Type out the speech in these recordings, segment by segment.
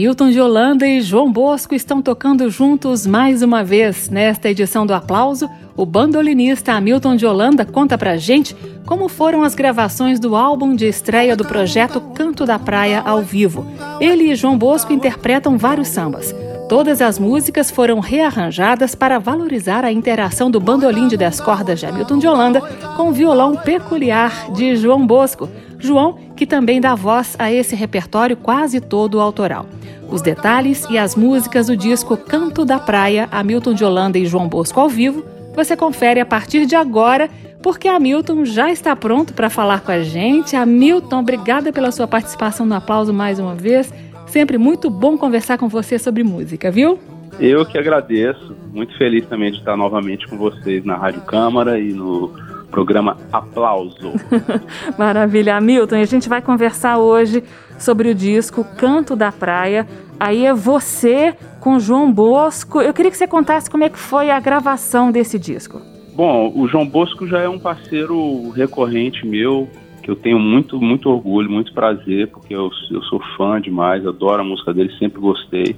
Hamilton de Holanda e João Bosco estão tocando juntos mais uma vez. Nesta edição do Aplauso, o bandolinista Hamilton de Holanda conta pra gente como foram as gravações do álbum de estreia do projeto Canto da Praia ao vivo. Ele e João Bosco interpretam vários sambas. Todas as músicas foram rearranjadas para valorizar a interação do bandolim de 10 cordas de Hamilton de Holanda com o violão peculiar de João Bosco. João, que também dá voz a esse repertório quase todo autoral. Os detalhes e as músicas do disco Canto da Praia, Hamilton de Holanda e João Bosco ao vivo, você confere a partir de agora, porque Hamilton já está pronto para falar com a gente. Hamilton, obrigada pela sua participação no aplauso mais uma vez. Sempre muito bom conversar com você sobre música, viu? Eu que agradeço. Muito feliz também de estar novamente com vocês na Rádio Câmara e no programa Aplauso. Maravilha, Hamilton. E a gente vai conversar hoje sobre o disco Canto da Praia. Aí é você com João Bosco. Eu queria que você contasse como é que foi a gravação desse disco. Bom, o João Bosco já é um parceiro recorrente meu, que eu tenho muito, muito orgulho, muito prazer, porque eu, eu sou fã demais, adoro a música dele, sempre gostei.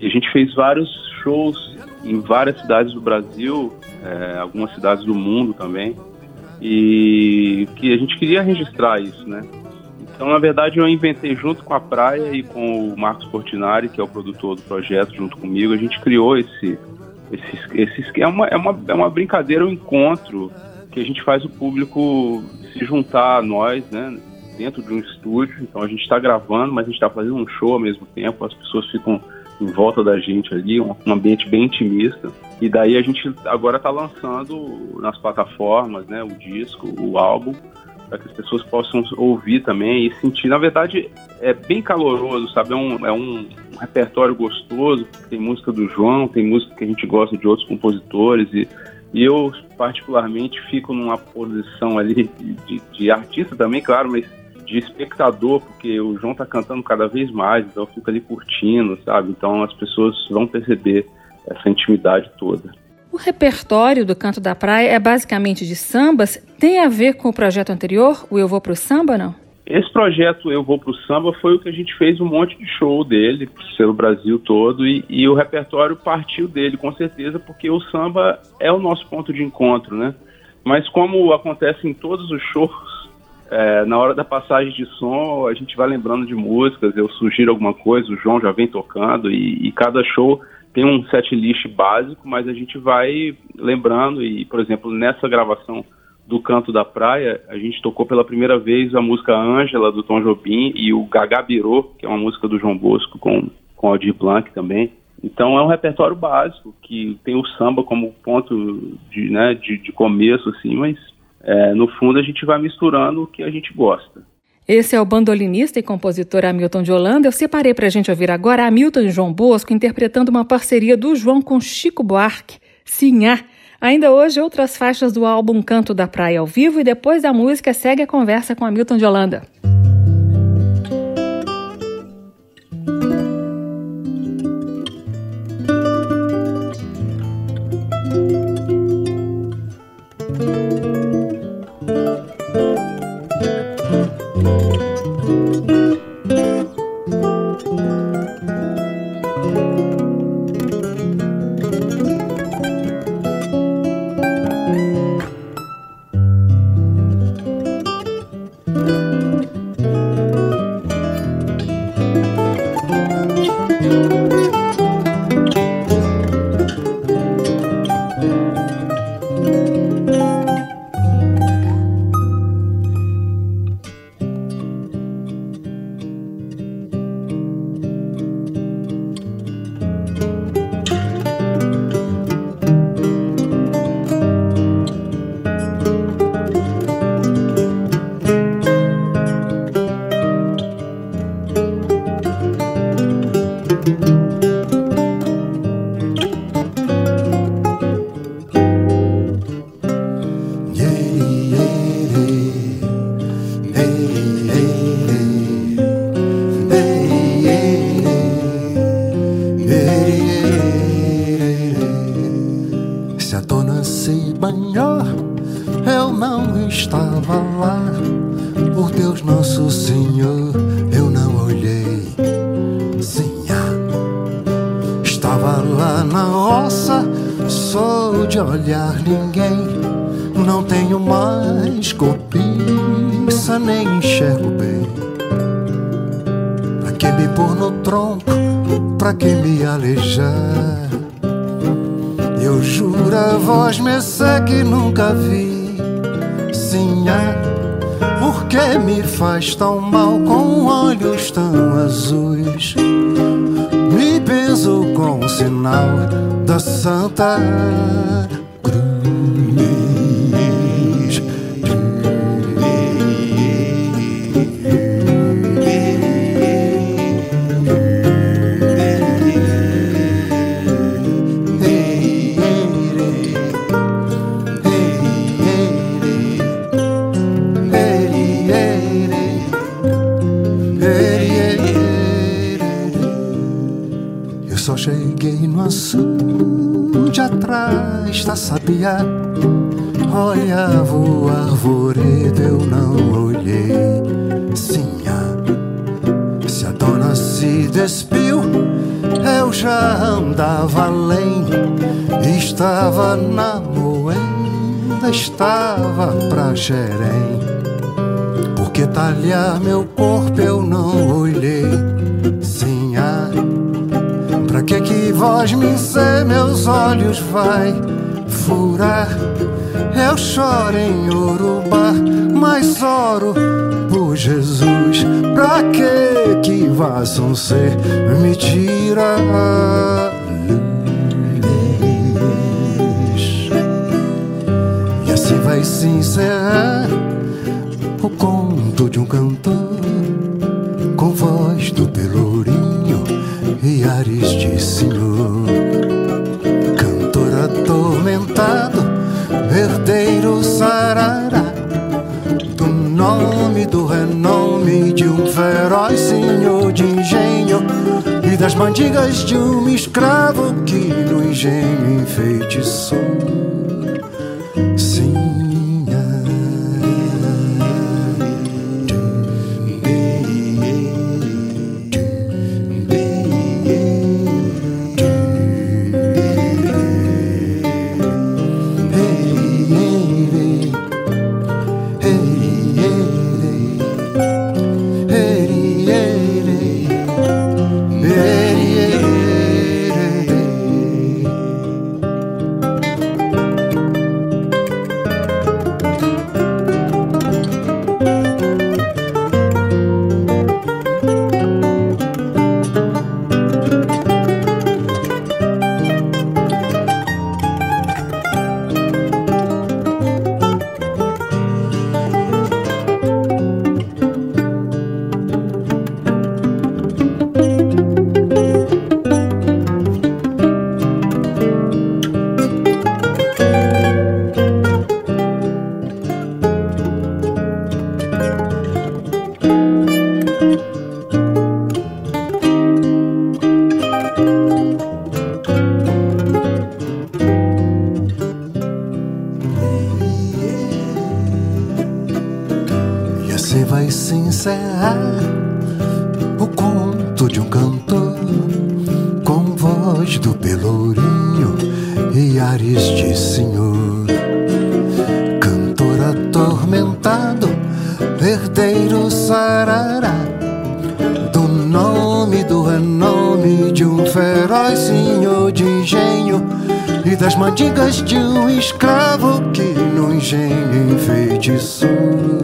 E a gente fez vários shows em várias cidades do Brasil, é, algumas cidades do mundo também, e que a gente queria registrar isso, né? Então, na verdade, eu inventei junto com a Praia e com o Marcos Portinari, que é o produtor do projeto, junto comigo, a gente criou esse. esse, esse é, uma, é, uma, é uma brincadeira, um encontro que a gente faz o público se juntar a nós, né? Dentro de um estúdio. Então, a gente está gravando, mas a gente está fazendo um show ao mesmo tempo, as pessoas ficam em volta da gente ali, um, um ambiente bem intimista. E daí a gente agora está lançando nas plataformas, né, o disco, o álbum, para que as pessoas possam ouvir também e sentir. Na verdade, é bem caloroso, sabe? É um, é um, repertório gostoso. Tem música do João, tem música que a gente gosta de outros compositores e, e eu particularmente fico numa posição ali de, de, artista também, claro, mas de espectador, porque o João tá cantando cada vez mais, então eu fico ali curtindo, sabe? Então as pessoas vão perceber essa intimidade toda. O repertório do Canto da Praia é basicamente de sambas. Tem a ver com o projeto anterior, o Eu Vou Pro Samba, não? Esse projeto Eu Vou Pro Samba foi o que a gente fez um monte de show dele pelo Brasil todo e, e o repertório partiu dele, com certeza, porque o samba é o nosso ponto de encontro, né? Mas como acontece em todos os shows, é, na hora da passagem de som, a gente vai lembrando de músicas, eu sugiro alguma coisa, o João já vem tocando e, e cada show tem um set list básico, mas a gente vai lembrando e, por exemplo, nessa gravação do Canto da Praia, a gente tocou pela primeira vez a música Ângela, do Tom Jobim, e o Gagá Birô, que é uma música do João Bosco, com, com Aldir Blanc também. Então é um repertório básico, que tem o samba como ponto de, né, de, de começo, assim, mas é, no fundo a gente vai misturando o que a gente gosta. Esse é o bandolinista e compositor Hamilton de Holanda. Eu separei para a gente ouvir agora Hamilton e João Bosco interpretando uma parceria do João com Chico Buarque, Sinhá. Ainda hoje, outras faixas do álbum Canto da Praia ao vivo e depois da música segue a conversa com Hamilton de Holanda. Olhar ninguém. Não tenho mais cobiça, nem enxergo bem. Pra que me pôr no tronco? Pra que me alejar? Eu juro a voz me que nunca vi. Sim, é, por que me faz tão mal com olhos tão azuis? Me benzo com o sinal da Santa esta sabia. Olhava o arvoredo, eu não olhei. Sim, se a dona se despiu, eu já andava além. Estava na moenda, estava pra Xerém. Porque talhar meu corpo eu não olhei. Sim, pra que que voz me ser meus olhos vai? Furar. Eu choro em Urubá, mas oro por Jesus. Pra que que um ser me E assim vai se encerrar o conto de um cantor com voz do pelourinho e ares de senhor das mandigas de um escravo que no engenho enfeitiçou. vai se encerrar o conto de um cantor com voz do Pelourinho e ares de senhor. Cantor atormentado, herdeiro sarará do nome, do renome de um feroz senhor de engenho e das mandigas de um escravo que no engenho enfeitiçou.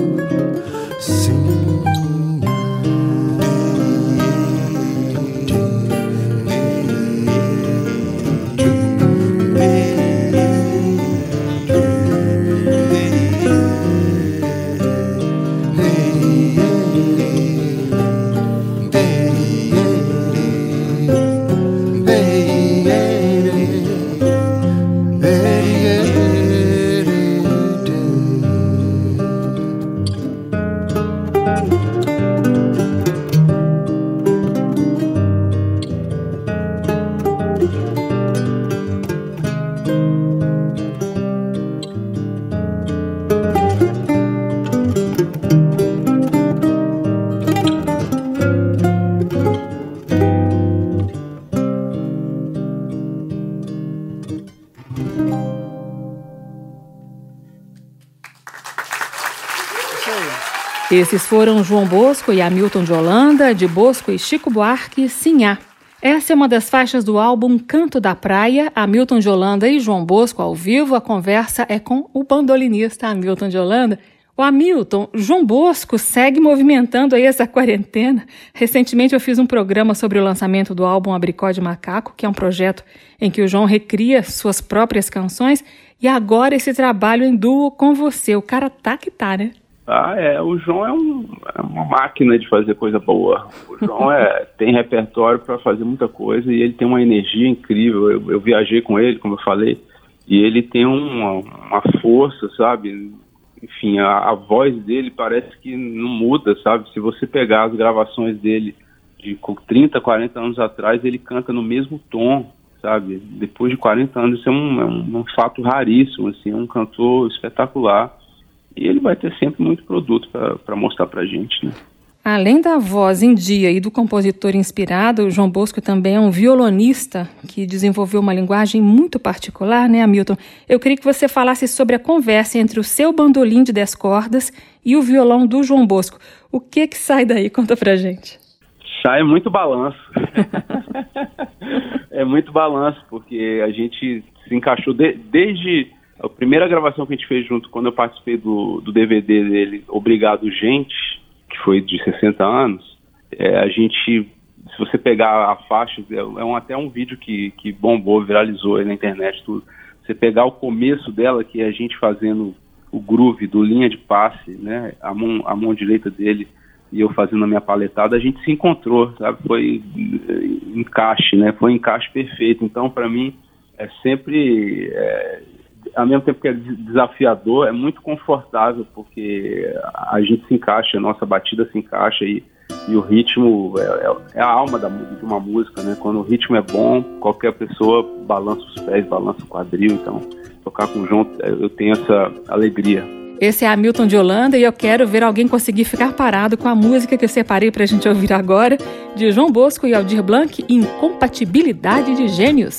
Esses foram João Bosco e Hamilton de Holanda, de Bosco e Chico Buarque, Sinhá. Essa é uma das faixas do álbum Canto da Praia, Hamilton de Holanda e João Bosco ao vivo. A conversa é com o bandolinista Hamilton de Holanda. O Hamilton, João Bosco segue movimentando aí essa quarentena. Recentemente eu fiz um programa sobre o lançamento do álbum Abricó de Macaco, que é um projeto em que o João recria suas próprias canções. E agora esse trabalho em duo com você. O cara tá que tá, né? Ah, é. O João é, um, é uma máquina de fazer coisa boa. O João é, tem repertório para fazer muita coisa e ele tem uma energia incrível. Eu, eu viajei com ele, como eu falei, e ele tem uma, uma força, sabe? Enfim, a, a, voz dele parece que não muda, sabe? Se você pegar as gravações dele de 30, 40 anos atrás, ele canta no mesmo tom, sabe? Depois de 40 anos, isso é um, é um, um fato raríssimo, assim, é um cantor espetacular e ele vai ter sempre muito produto para mostrar para a gente. Né? Além da voz em dia e do compositor inspirado, o João Bosco também é um violonista que desenvolveu uma linguagem muito particular, né, Hamilton? Eu queria que você falasse sobre a conversa entre o seu bandolim de 10 cordas e o violão do João Bosco. O que que sai daí? Conta pra gente. Sai muito balanço. é muito balanço, porque a gente se encaixou de, desde a primeira gravação que a gente fez junto, quando eu participei do, do DVD dele, Obrigado Gente, que foi de 60 anos, é, a gente, se você pegar a faixa, é, é um, até um vídeo que, que bombou, viralizou na internet, tudo. Você pegar o começo dela, que é a gente fazendo o groove do linha de passe, né, a mão, a mão direita dele e eu fazendo a minha paletada, a gente se encontrou, sabe? Foi é, encaixe, né? Foi encaixe perfeito. Então, para mim, é sempre é, ao mesmo tempo que é desafiador, é muito confortável, porque a gente se encaixa, a nossa batida se encaixa e, e o ritmo é, é, é, a alma da, de uma música, né? Quando o ritmo é bom, qualquer pessoa balança os pés, balança o quadril, então tocar com o João, é, eu tenho essa alegria. Esse é Hamilton de Holanda e eu quero ver alguém conseguir ficar parado com a música que eu separei para a gente ouvir agora, de João Bosco e Aldir Blanc, Incompatibilidade de Gênios.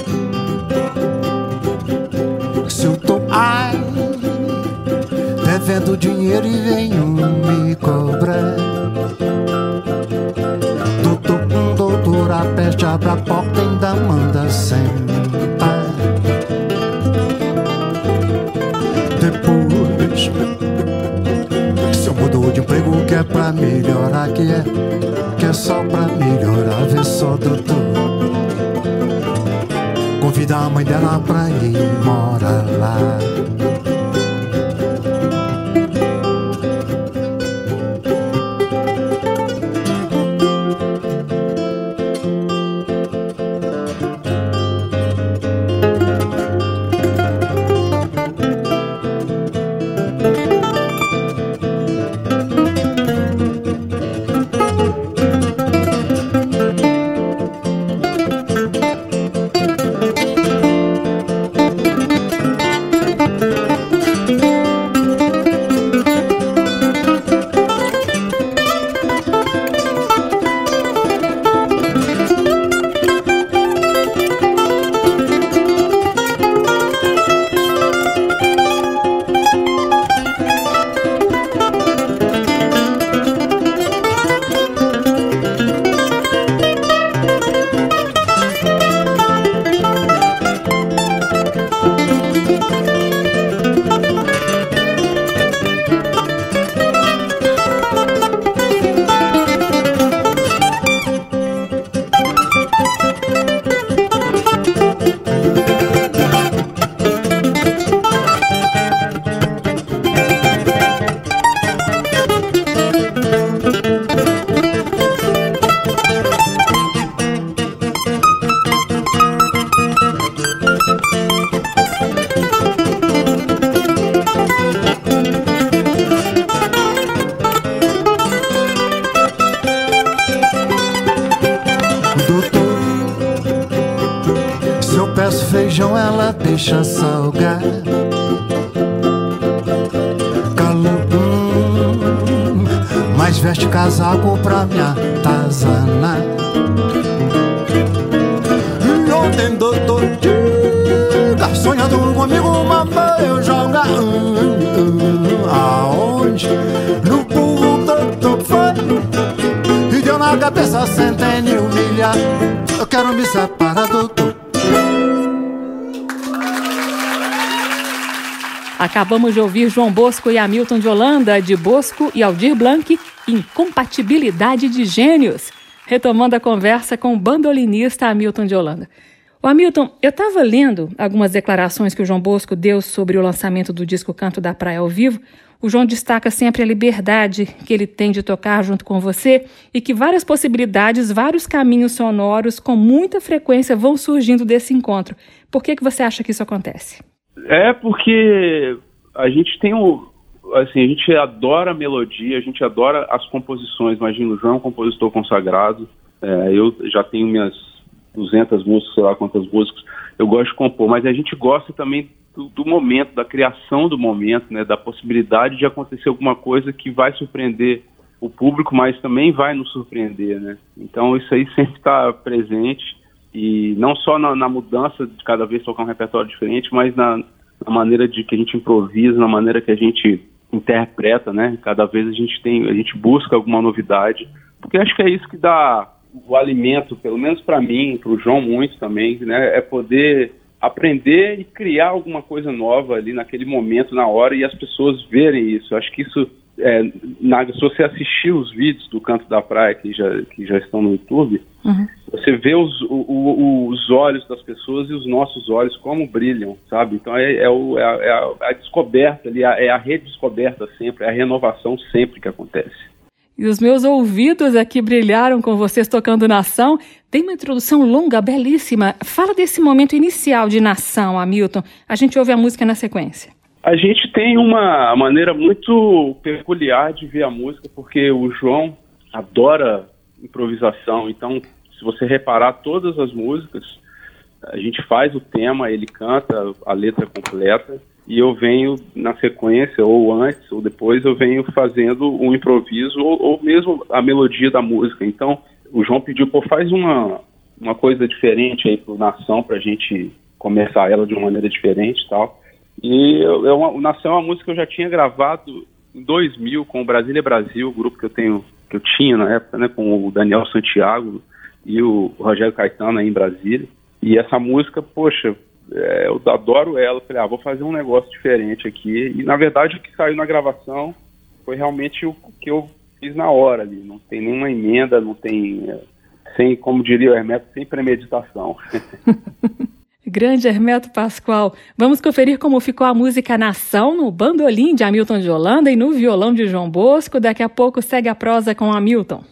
ai, devendo dinheiro e venho me cobrar. Doutor, um doutor, a peste abre a porta e ainda manda sentar. Depois, se eu mudou de emprego, que é pra melhorar, que é, que é só pra melhorar, vê só, doutor. Convida a mãe dela pra ir morar lá. Acabamos de ouvir João Bosco e Hamilton de Holanda, de Bosco e Aldir Blanc, Incompatibilidade de Gênios, retomando a conversa com o bandolinista Hamilton de Holanda. O Hamilton, eu estava lendo algumas declarações que o João Bosco deu sobre o lançamento do disco Canto da Praia ao vivo. O João destaca sempre a liberdade que ele tem de tocar junto com você e que várias possibilidades, vários caminhos sonoros com muita frequência vão surgindo desse encontro. Por que, que você acha que isso acontece? É porque a gente tem o. Assim, a gente adora a melodia, a gente adora as composições. Imagina, o João é um compositor consagrado. É, eu já tenho minhas 200 músicas, sei lá quantas músicas. Eu gosto de compor, mas a gente gosta também do, do, momento, da criação do momento, né, da possibilidade de acontecer alguma coisa que vai surpreender o público, mas também vai nos surpreender, né? Então isso aí sempre está presente e não só na, na, mudança de cada vez tocar um repertório diferente, mas na, na, maneira de que a gente improvisa, na maneira que a gente interpreta, né? Cada vez a gente tem, a gente busca alguma novidade, porque acho que é isso que dá o alimento, pelo menos para mim, para o João muito também, né? É poder aprender e criar alguma coisa nova ali naquele momento, na hora, e as pessoas verem isso. Acho que isso é, na, se você assistir os vídeos do Canto da Praia que já, que já estão no YouTube, uhum. Você vê os, o, o, os olhos das pessoas e os nossos olhos como brilham, sabe? Então é, é, o, é, a, é a, a, descoberta ali, é a redescoberta sempre, é a renovação sempre que acontece. E os meus ouvidos aqui brilharam com vocês tocando Nação. Tem uma introdução longa, belíssima. Fala desse momento inicial de Nação, Hamilton. A gente ouve a música na sequência. A gente tem uma maneira muito peculiar de ver a música, porque o João adora improvisação. Então, se você reparar todas as músicas, a gente faz o tema, ele canta a letra completa e eu venho na sequência, ou antes, ou depois, eu venho fazendo um improviso ou, ou mesmo a melodia da música. Então, o João pediu, pô, faz uma, uma coisa diferente aí pro Nação, pra gente começar ela de uma maneira diferente e tal. E eu, eu, o Nação é uma música que eu já tinha gravado em 2000 com o Brasília Brasil, o grupo que eu tenho, que eu tinha na época, né, com o Daniel Santiago e o Rogério Caetano aí em Brasília. E essa música, poxa, é, eu adoro ela. Falei, ah, vou fazer um negócio diferente aqui. E na verdade o que saiu na gravação foi realmente o que eu fiz na hora ali. Não tem nenhuma emenda, não tem. É, sem, como diria o Hermeto, sem premeditação. Grande Hermeto Pascoal. Vamos conferir como ficou a música Nação no bandolim de Hamilton de Holanda e no violão de João Bosco. Daqui a pouco segue a prosa com Hamilton.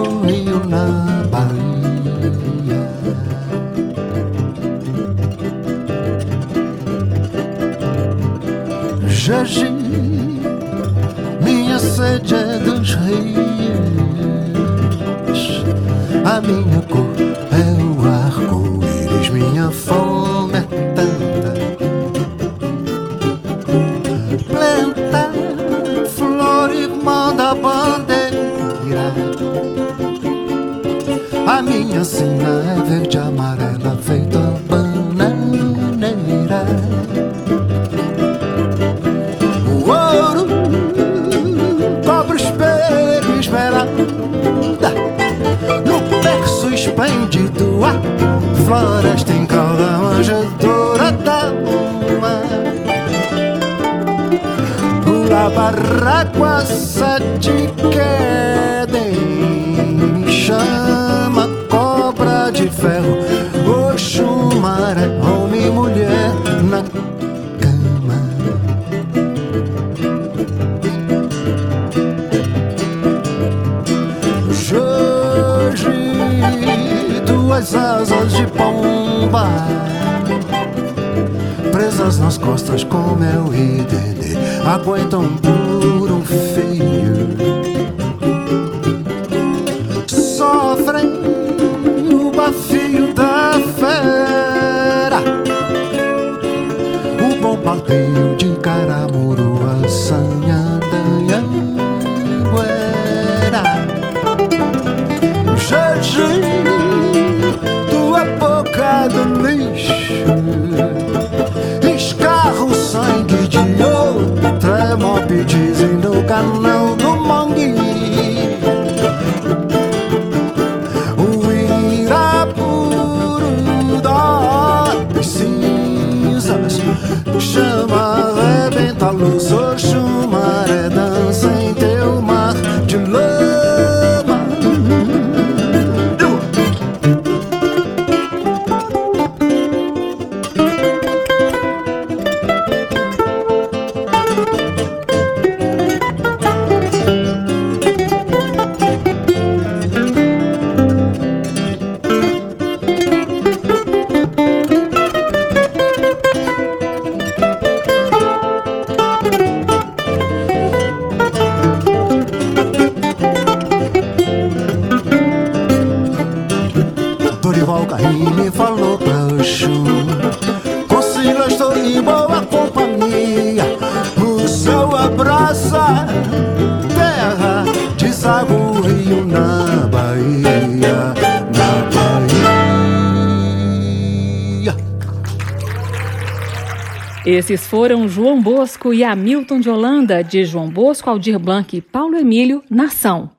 Deságua o rio na Bahia Jagi, minha sede é dos reis, a minha cor a minha sina é verde amarela feita bananeira. No berço esplêndido A floresta em manjedoura da uma. La barraca sete quedem Chama pomba Presas nas costas como é o idede Aguentam por Escarra o sangue de outra mob dizem no canal foram João Bosco e Hamilton de Holanda, de João Bosco, Aldir Blanc e Paulo Emílio, Nação.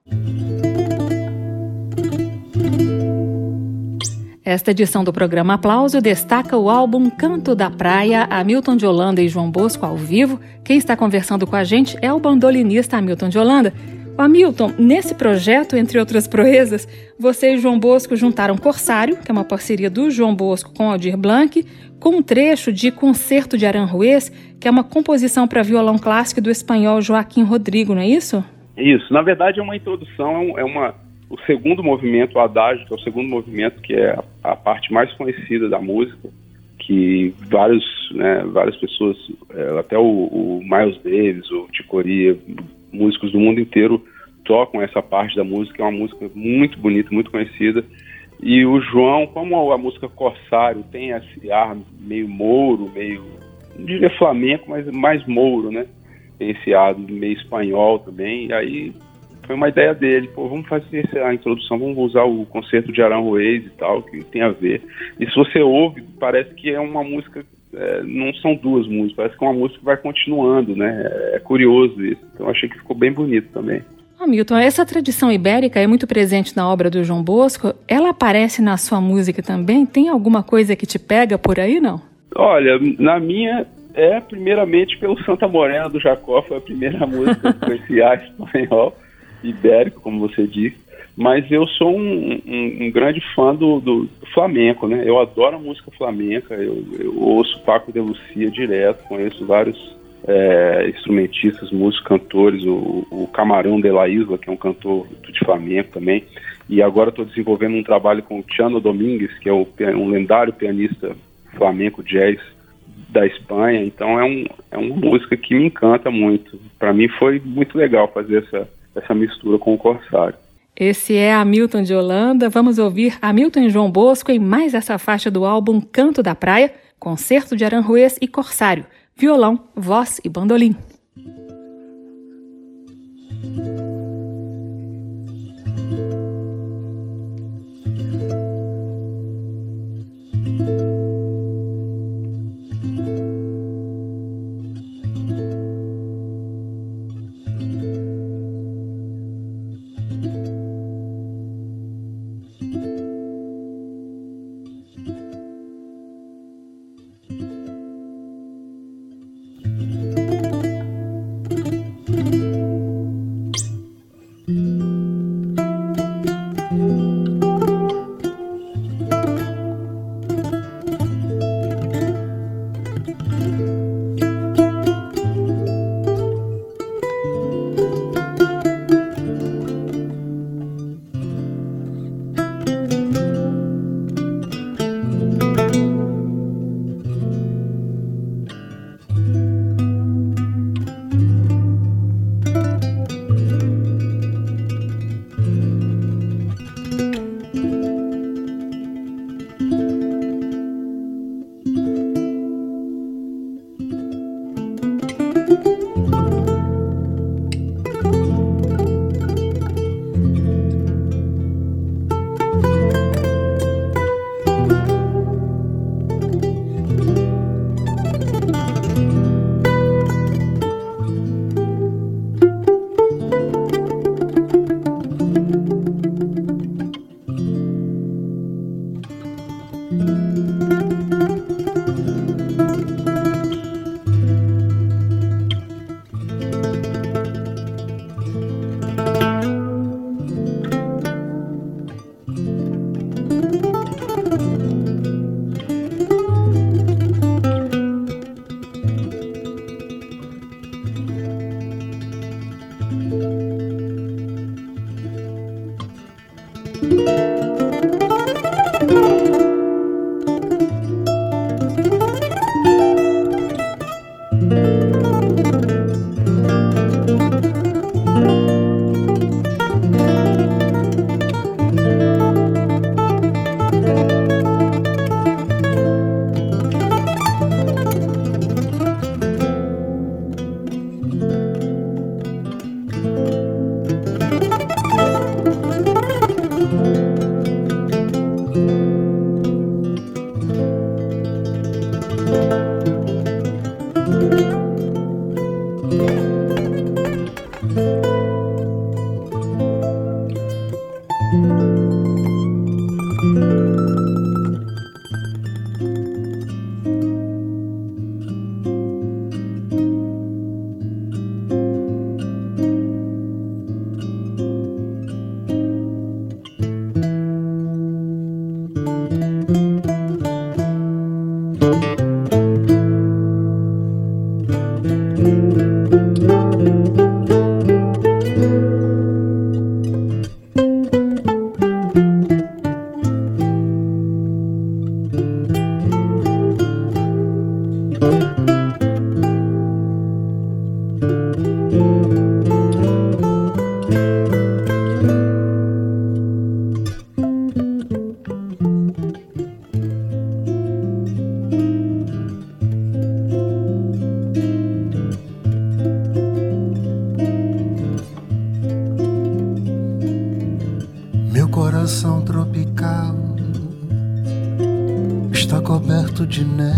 Esta edição do programa Aplauso destaca o álbum Canto da Praia, Hamilton de Holanda e João Bosco ao vivo. Quem está conversando com a gente é o bandolinista Hamilton de Holanda. Hamilton, nesse projeto, entre outras proezas, você e João Bosco juntaram Corsário, que é uma parceria do João Bosco com Aldir Blanc, com um trecho de Concerto de Aranjuez, que é uma composição para violão clássico do espanhol Joaquim Rodrigo, não é isso? Isso, na verdade é uma introdução, é uma o segundo movimento, o adágio, que é o segundo movimento, que é a, a parte mais conhecida da música, que vários, né, várias pessoas, é, até o, o, Miles Davis, o Ticoria, músicos do mundo inteiro tocam essa parte da música, é uma música muito bonita, muito conhecida. E o João, como a música Corsário tem esse ar meio mouro, meio, não diria flamenco, mas mais mouro, né? Tem esse ar meio espanhol também, e aí foi uma ideia dele, pô, vamos fazer a introdução, vamos usar o concerto de Aranjuez e tal, que tem a ver. E se você ouve, parece que é uma música, é, não são duas músicas, parece que é uma música que vai continuando, né? É, é curioso isso. Então achei que ficou bem bonito também. Hamilton, essa tradição ibérica é muito presente na obra do João Bosco. Ela aparece na sua música também? Tem alguma coisa que te pega por aí, não? Olha, na minha é primeiramente pelo Santa Morena do Jacó, foi a primeira música que conheci espanhol, ibérico, como você disse. Mas eu sou um, um, um grande fã do, do, flamenco, né? Eu adoro a música flamenca, eu, eu ouço Paco de Lucia direto, conheço vários é, instrumentistas, músicos, cantores, o, o, Camarão de la Isla, que é um cantor de flamenco também, e agora estou desenvolvendo um trabalho com o Tiano Domingues, que é um, um lendário pianista flamenco jazz da Espanha, então é, um, é uma música que me encanta muito. Para mim foi muito legal fazer essa, essa mistura com o Corsário. Esse é Hamilton de Holanda. Vamos ouvir Hamilton e João Bosco em mais essa faixa do álbum Canto da Praia, Concerto de Aranjuez e Corsário violão, voz e bandolim. virgin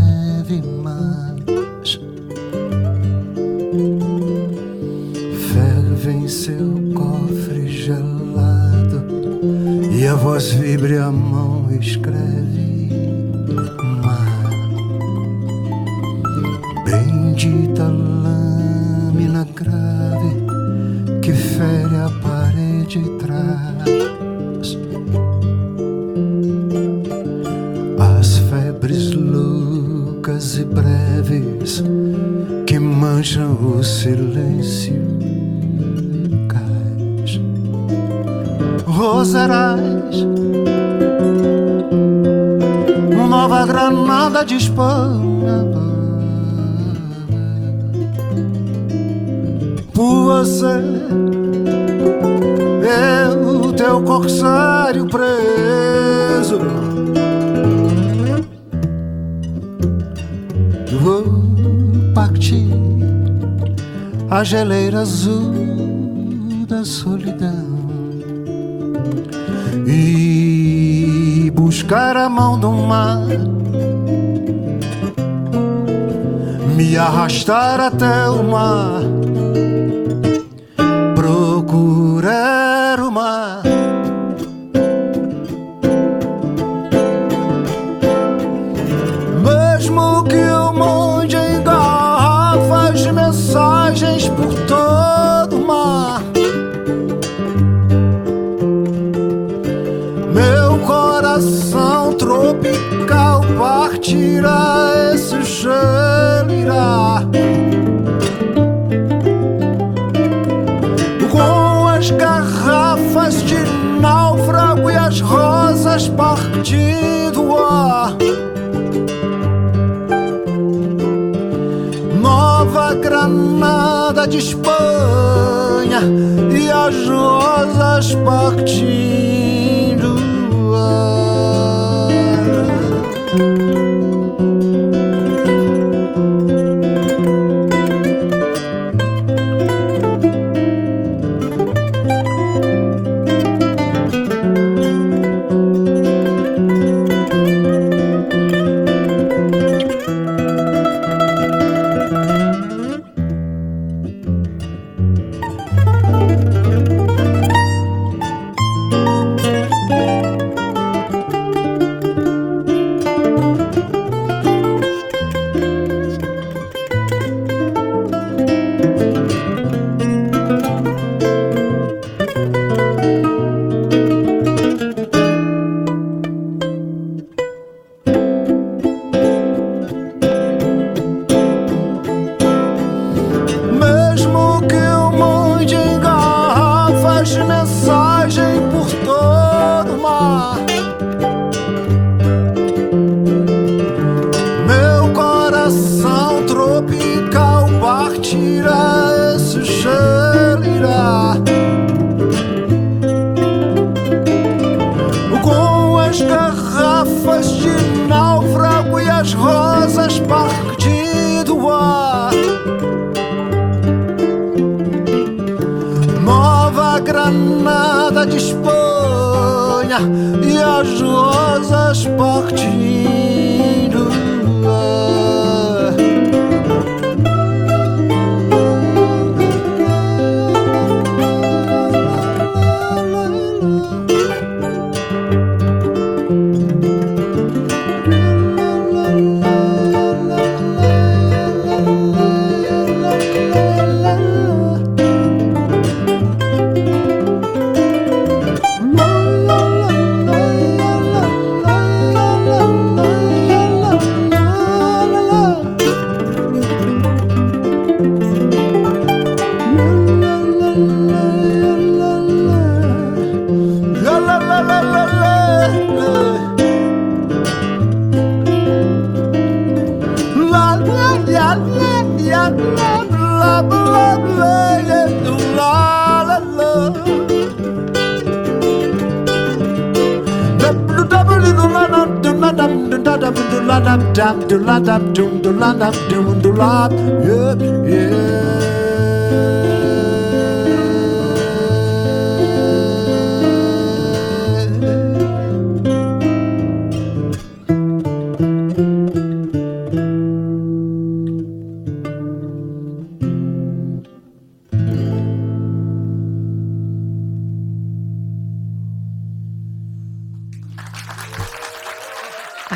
arrastar até o mar procurar o mar. Mesmo que eu mande em garrafas de mensagens por todo o mar. Meu coração tropical partirá, esse gelo irá. garrafas de náufrago e as rosas partindo o ar. Nova Granada de Espanha e as rosas partindo o ar. irá, esse cheiro irá. Com as garrafas de náufrago e as rosas partido ar. Nova granada de Espanha e as rosas partindo. dap, do la dap, doom, do la dap, doom, do la, yep, yeah.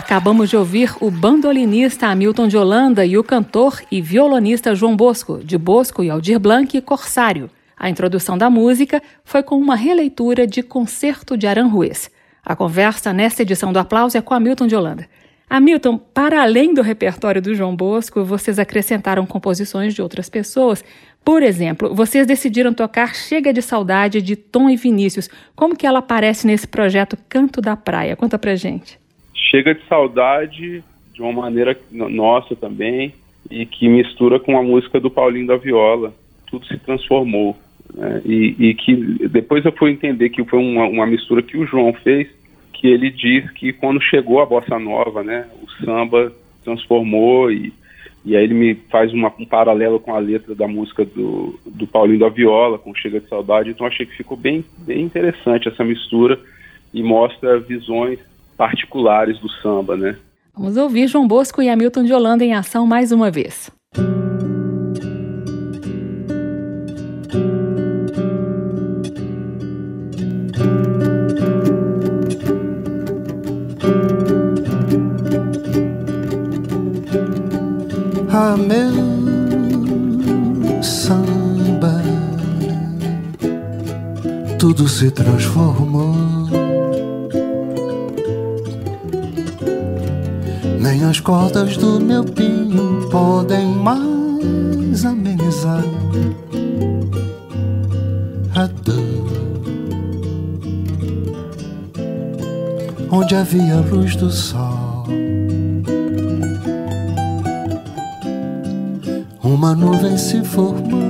Acabamos de ouvir o bandolinista Hamilton de Holanda e o cantor e violonista João Bosco, de Bosco e Aldir Blanc e Corsário. A introdução da música foi com uma releitura de Concerto de Aranjuez. A conversa nesta edição do Aplauso é com Hamilton de Holanda. Hamilton, para além do repertório do João Bosco, vocês acrescentaram composições de outras pessoas. Por exemplo, vocês decidiram tocar Chega de Saudade de Tom e Vinícius. Como que ela aparece nesse projeto Canto da Praia? Conta pra gente chega de saudade de uma maneira nossa também e que mistura com a música do Paulinho da Viola. Tudo se transformou. Né? E, e, que depois eu fui entender que foi uma, uma, mistura que o João fez, que ele diz que quando chegou a bossa nova, né, o samba transformou e, e aí ele me faz uma, um paralelo com a letra da música do, do Paulinho da Viola, com Chega de Saudade. Então achei que ficou bem, bem interessante essa mistura e mostra visões particulares do samba, né? Vamos ouvir João Bosco e Hamilton de Holanda em ação mais uma vez. Ah, meu samba, tudo se transformou Nem as cordas do meu pinho podem mais amenizar a dor. Onde havia luz do sol, uma nuvem se formou.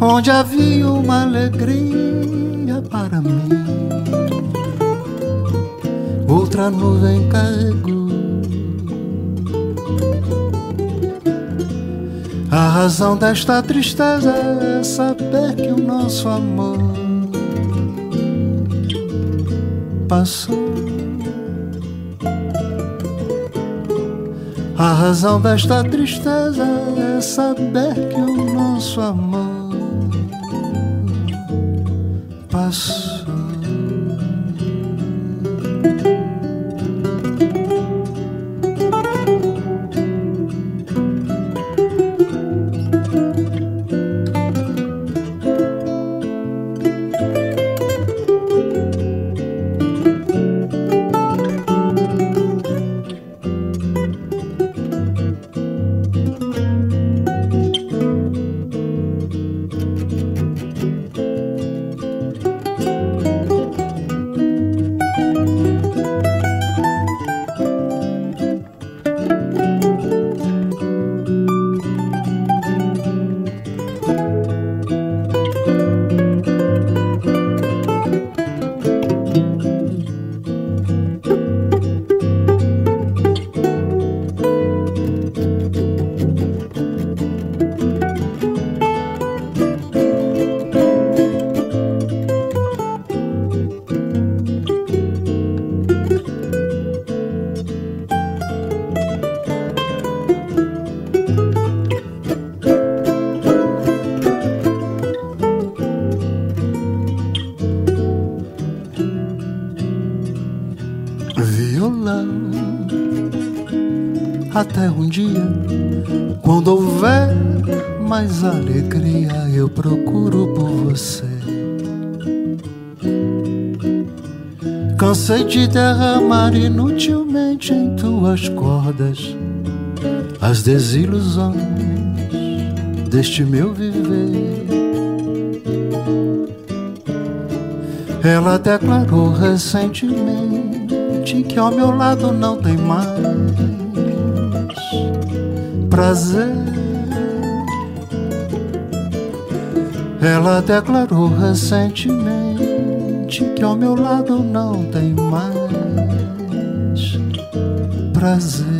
Onde havia uma alegria para mim outra nuvem carregou. A razão desta tristeza é saber que o nosso amor passou. A razão desta tristeza é saber que o nosso amor passou. Até um dia, quando houver mais alegria, eu procuro por você. Cansei de derramar inutilmente em tuas cordas as desilusões deste meu viver. Ela declarou recentemente que ao meu lado não tem mais prazer. Ela declarou recentemente que ao meu lado não tem mais prazer.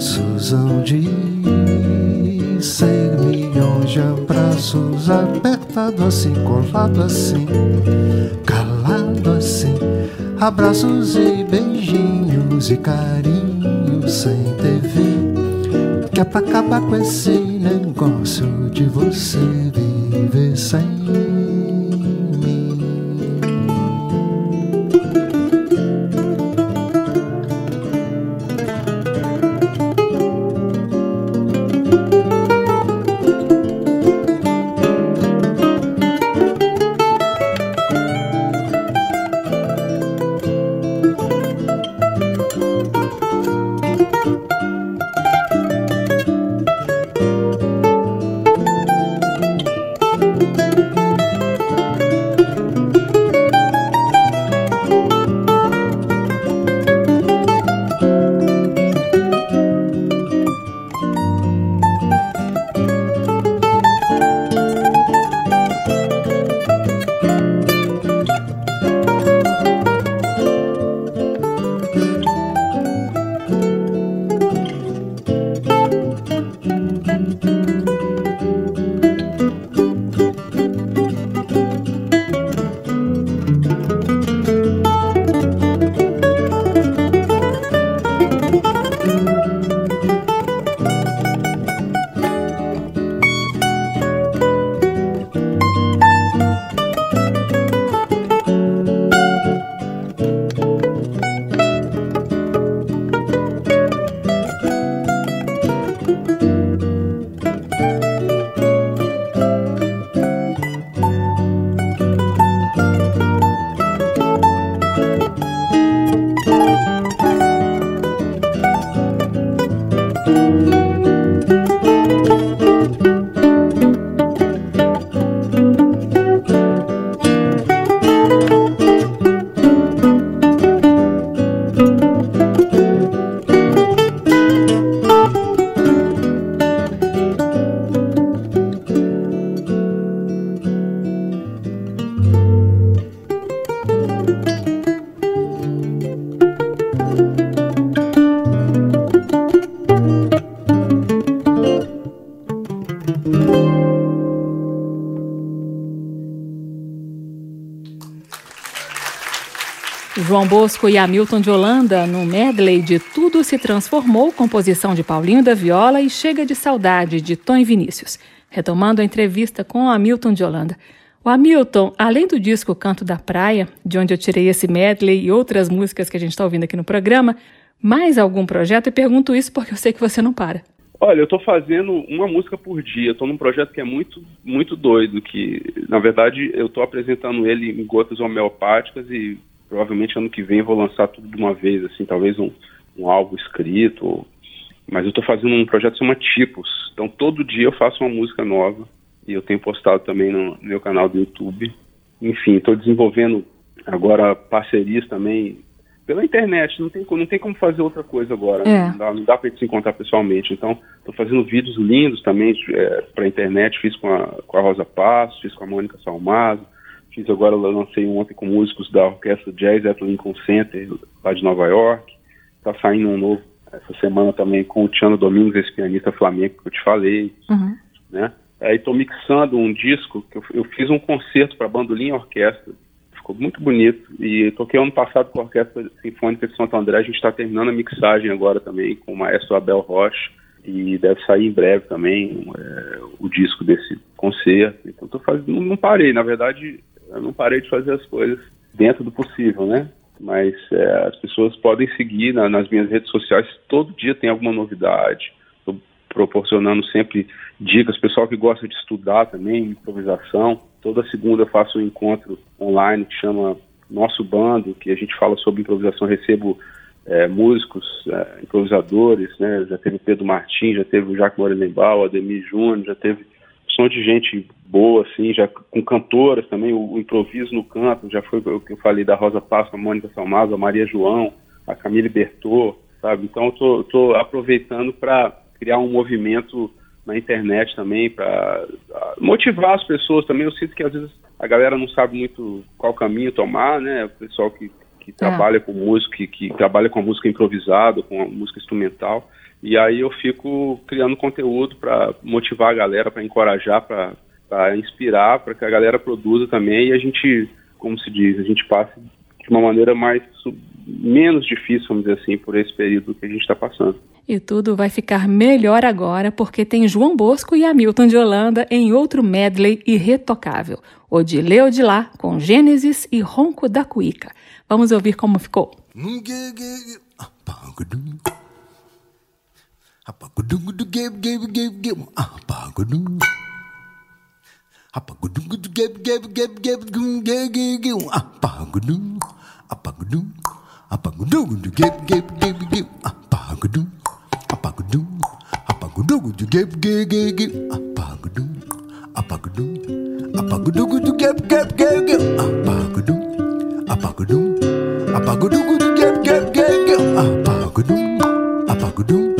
Abraços hão de ser milhões de abraços apertado assim, colado assim, calado assim, abraços e beijinhos e carinhos sem ter fim que é pra acabar com esse negócio de você viver sem João Bosco e Hamilton de Holanda, no medley de Tudo se Transformou, composição de Paulinho da Viola e Chega de Saudade, de Tom e Vinícius. Retomando a entrevista com Hamilton de Holanda. O Hamilton, além do disco Canto da Praia, de onde eu tirei esse medley e outras músicas que a gente está ouvindo aqui no programa, mais algum projeto? E pergunto isso porque eu sei que você não para. Olha, eu estou fazendo uma música por dia. Estou num projeto que é muito, muito doido. Que, na verdade, eu estou apresentando ele em gotas homeopáticas e provavelmente ano que vem vou lançar tudo de uma vez, assim, talvez um, um álbum escrito. Mas eu estou fazendo um projeto que chama Tipos. Então todo dia eu faço uma música nova e eu tenho postado também no meu canal do YouTube. Enfim, estou desenvolvendo agora parcerias também pela internet. Não tem, não tem como fazer outra coisa agora. É. Não dá, não dá para gente se encontrar pessoalmente. Então estou fazendo vídeos lindos também é, para a internet. Fiz com a, com a Rosa Passos, fiz com a Mônica Salmazo Fiz agora, lancei um ontem com músicos da Orquestra Jazz at Lincoln Center, lá de Nova York. Tá saindo um novo essa semana também com o Tiano Domingos, esse pianista flamengo que eu te falei, uhum. né? Aí estou mixando um disco que eu, eu fiz um concerto para bandolim e orquestra, ficou muito bonito e toquei ano passado com a Orquestra Sinfônica de Santo André. A gente está terminando a mixagem agora também com o maestro Abel Rocha e deve sair em breve também é, o disco desse concerto. Então tô fazendo, não, não parei, na verdade, eu não parei de fazer as coisas dentro do possível, né? Mas é, as pessoas podem seguir na, nas minhas redes sociais, todo dia tem alguma novidade. Estou proporcionando sempre dicas, pessoal que gosta de estudar também, improvisação. Toda segunda eu faço um encontro online que chama Nosso Bando, que a gente fala sobre improvisação, recebo é, músicos, é, improvisadores, né? Já teve Pedro Martins, já teve o Jacques Morelenbaum, Ademir Júnior, já teve som de gente boa, assim, já com cantoras também, o, o improviso no canto, já foi o que eu falei da Rosa Páscoa, a Mônica Salmazo, a Maria João, a Camille Bertot, sabe? Então eu tô, tô aproveitando para criar um movimento na internet também para motivar as pessoas também. Eu sinto que às vezes a galera não sabe muito qual caminho tomar, né? O pessoal que, que é. trabalha com música, que, que, trabalha com a música improvisada, com a música instrumental. E aí eu fico criando conteúdo para motivar a galera, para encorajar, para inspirar, para que a galera produza também e a gente, como se diz, a gente passe de uma maneira mais menos difícil, vamos dizer assim, por esse período que a gente está passando. E tudo vai ficar melhor agora porque tem João Bosco e Hamilton de Holanda em outro medley irretocável. O de Leo de Lá com Gênesis e Ronco da Cuíca. Vamos ouvir como ficou. Hapa gudung gudu gab gab gab gab. Hapa gudung. Hapa gudung gudu gab gab gab gab gum gab gab gab. Hapa gudung. Hapa gudung. Hapa gudung gudu gab gab gab gab. Hapa gudung. Hapa gudung. Hapa gudung gudu gab gab gab gab. Hapa gudung. Hapa gudung. Hapa gudung gudu gab gab gab gab. Hapa gudung. Hapa gudung. Hapa gudung gudu gab gab gab gab. Hapa gudung. Hapa gudung.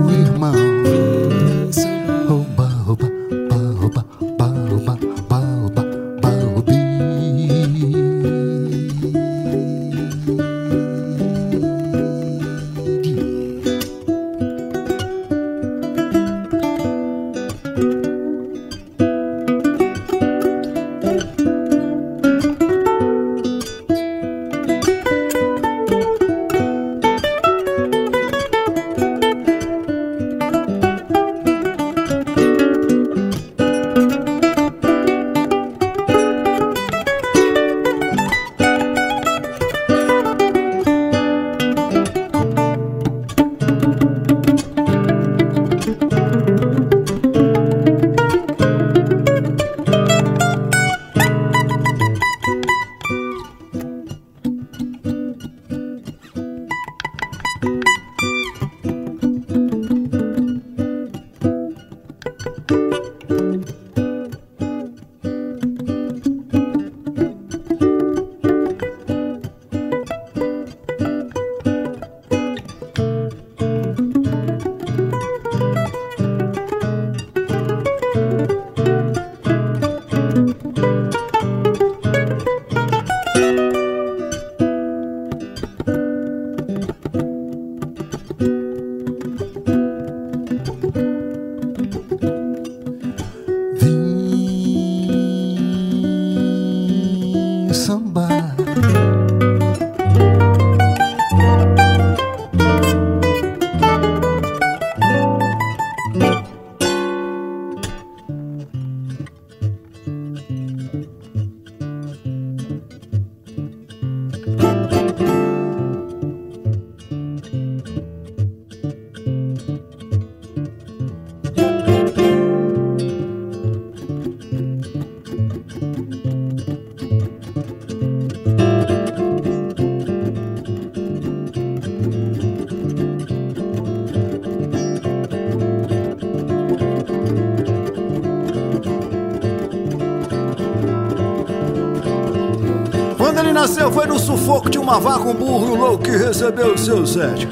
nasceu foi no sufoco de uma vaca, um burro louco que recebeu o seu sete.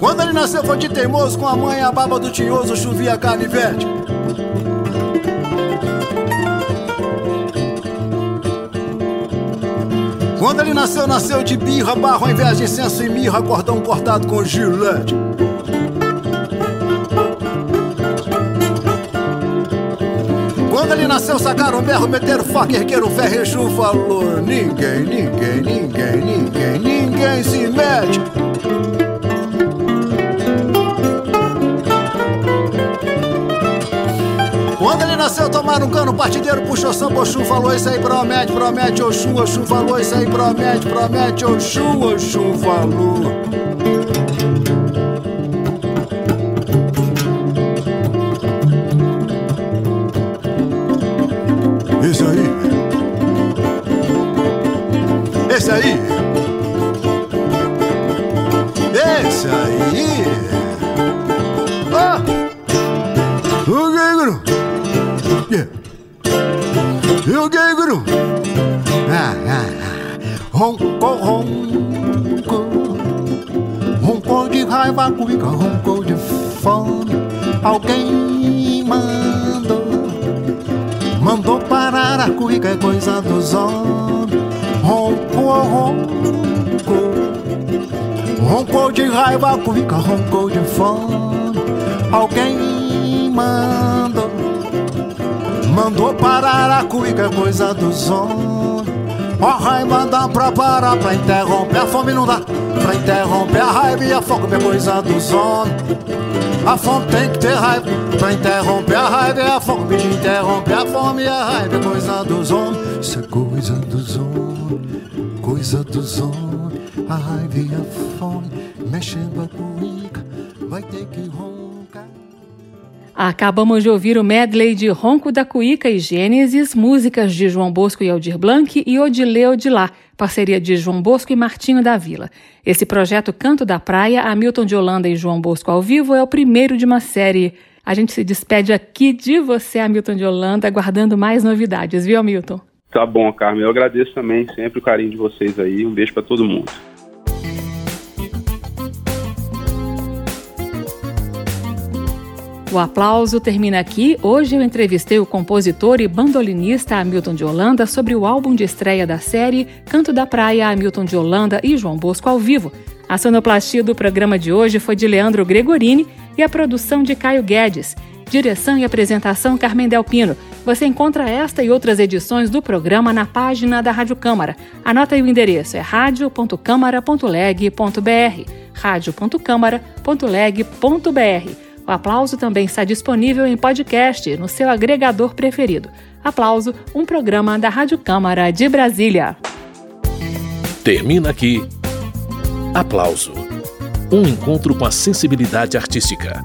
Quando ele nasceu foi de teimoso, com a mãe a baba do tinhoso, chovia carne verde. Quando ele nasceu, nasceu de birra, barro ao invés de incenso e mirra, cordão cortado com gilete. Quando ele nasceu, sacaram berro, meteram faca, ergueram ferro, Exu falou: Ninguém, ninguém, ninguém, ninguém, ninguém se mete. Quando ele nasceu, tomaram um cano, partideiro puxou samba, Oxum falou isso aí, promete, promete, Oxum, Oxum falou isso aí, promete, promete, Oxum, Oxum falou. A cuica, roncou de fome. Alguém mandou. Mandou parar a cuica, é coisa dos homens. Ó raiva dá pra parar, pra interromper a fome não dá. Pra interromper a raiva e a fome é coisa dos homens. A fome tem que ter raiva pra interromper a raiva e a fome. De interromper a fome e a raiva é coisa dos homens. Isso é coisa dos homens, coisa dos homens. A raiva e a fome mexendo a cuica, vai ter que roncar. Acabamos de ouvir o medley de Ronco da Cuíca e Gênesis, músicas de João Bosco e Aldir Blanc e Odileu de Lá, parceria de João Bosco e Martinho da Vila. Esse projeto Canto da Praia, Hamilton de Holanda e João Bosco ao vivo, é o primeiro de uma série. A gente se despede aqui de você, Hamilton de Holanda, aguardando mais novidades, viu, Hamilton? Tá bom, Carmen. Eu agradeço também sempre o carinho de vocês aí. Um beijo para todo mundo. O aplauso termina aqui. Hoje eu entrevistei o compositor e bandolinista Hamilton de Holanda sobre o álbum de estreia da série Canto da Praia, Hamilton de Holanda e João Bosco ao vivo. A sonoplastia do programa de hoje foi de Leandro Gregorini e a produção de Caio Guedes. Direção e apresentação Carmen Delpino. Você encontra esta e outras edições do programa na página da Rádio Câmara. Anota aí o endereço, é radio.câmara.leg.br radio.câmara.leg.br O Aplauso também está disponível em podcast no seu agregador preferido. Aplauso, um programa da Rádio Câmara de Brasília. Termina aqui. Aplauso. Um encontro com a sensibilidade artística.